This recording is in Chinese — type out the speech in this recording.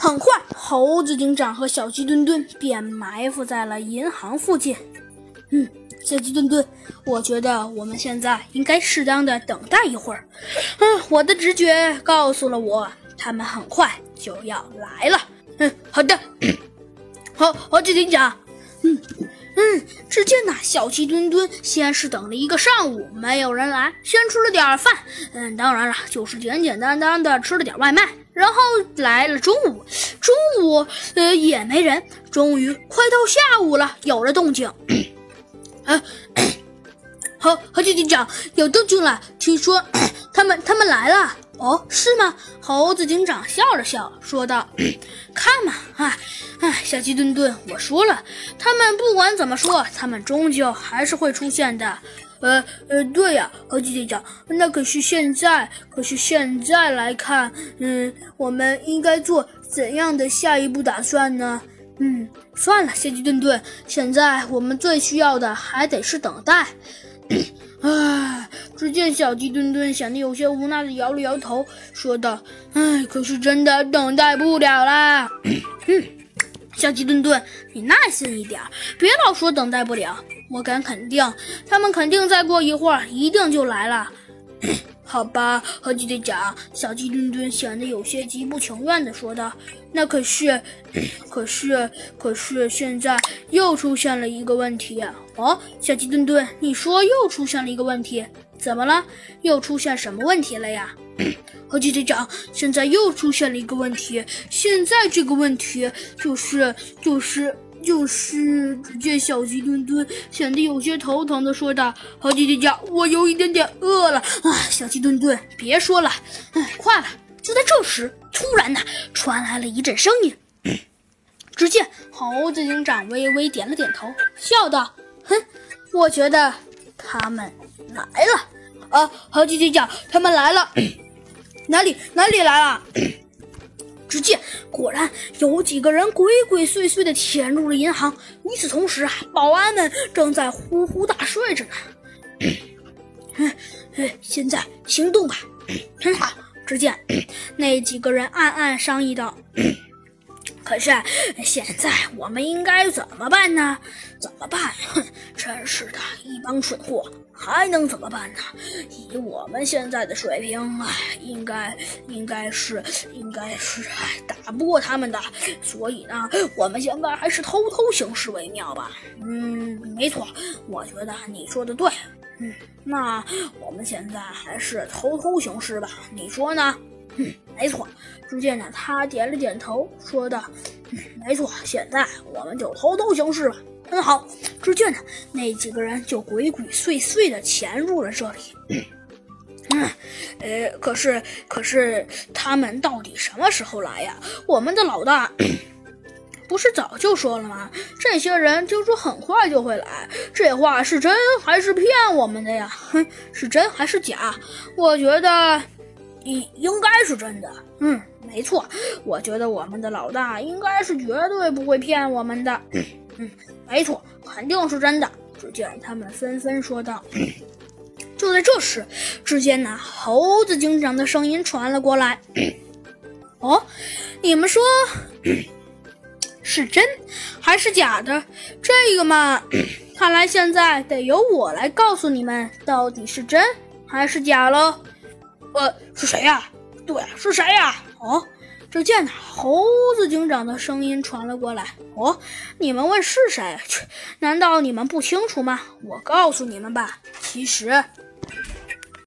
很快，猴子警长和小鸡墩墩便埋伏在了银行附近。嗯，小鸡墩墩，我觉得我们现在应该适当的等待一会儿。嗯，我的直觉告诉了我，他们很快就要来了。嗯，好的。好，猴子警长。嗯嗯，只见那小鸡墩墩先是等了一个上午，没有人来，先吃了点饭。嗯，当然了，就是简简单单的吃了点外卖。然后来了中午，中午呃也没人。终于快到下午了，有了动静。啊，好，猴子警长有动静了，听说他们他们来了。哦，是吗？猴子警长笑了笑，说道：“ 看嘛，哎哎，小鸡墩墩，我说了，他们不管怎么说，他们终究还是会出现的。”呃呃，对呀，猴子警长，那可是现在，可是现在来看，嗯，我们应该做怎样的下一步打算呢？嗯，算了，小鸡墩墩，现在我们最需要的还得是等待。唉，只见小鸡墩墩显得有些无奈的摇了摇头，说道：“唉，可是真的等待不了啦。”小鸡墩墩，你耐心一点，别老说等待不了。我敢肯定，他们肯定再过一会儿一定就来了。好吧，和鸡队长，小鸡墩墩显得有些极不情愿地说道：“那可是，可是，可是，现在又出现了一个问题。”哦，小鸡墩墩，你说又出现了一个问题？怎么了？又出现什么问题了呀？猴子队长，现在又出现了一个问题。现在这个问题就是，就是。就是，只见小鸡墩墩显得有些头疼的说道：“好几天家，我有一点点饿了。”啊，小鸡墩墩，别说了，哎，快了！就在这时，突然呢，传来了一阵声音。只见猴子警长微微点了点头，笑道：“哼，我觉得他们来了。啊，猴子警长，他们来了。哪里？哪里来了？” 只见，果然有几个人鬼鬼祟祟地潜入了银行。与此同时啊，保安们正在呼呼大睡着呢。嗯，现在行动吧！很好。只见那几个人暗暗商议道。可是现在我们应该怎么办呢？怎么办？哼，真是的，一帮蠢货，还能怎么办呢？以我们现在的水平，哎，应该应该是应该是打不过他们的。所以呢，我们现在还是偷偷行事为妙吧。嗯，没错，我觉得你说的对。嗯，那我们现在还是偷偷行事吧。你说呢？嗯，没错。只见呢，他点了点头，说道：“嗯，没错，现在我们就偷偷行事吧。”很好。只见呢，那几个人就鬼鬼祟祟的潜入了这里。嗯，呃，可是，可是他们到底什么时候来呀？我们的老大不是早就说了吗？这些人听说很快就会来。这话是真还是骗我们的呀？哼，是真还是假？我觉得。应应该是真的，嗯，没错，我觉得我们的老大应该是绝对不会骗我们的，嗯，没错，肯定是真的。只见他们纷纷说道。就在这时，只见那猴子警长的声音传了过来：“哦，你们说是真还是假的？这个嘛，看来现在得由我来告诉你们到底是真还是假喽。”呃，是谁呀？对，是谁呀？哦，只见呢，猴子警长的声音传了过来。哦，你们问是谁？难道你们不清楚吗？我告诉你们吧，其实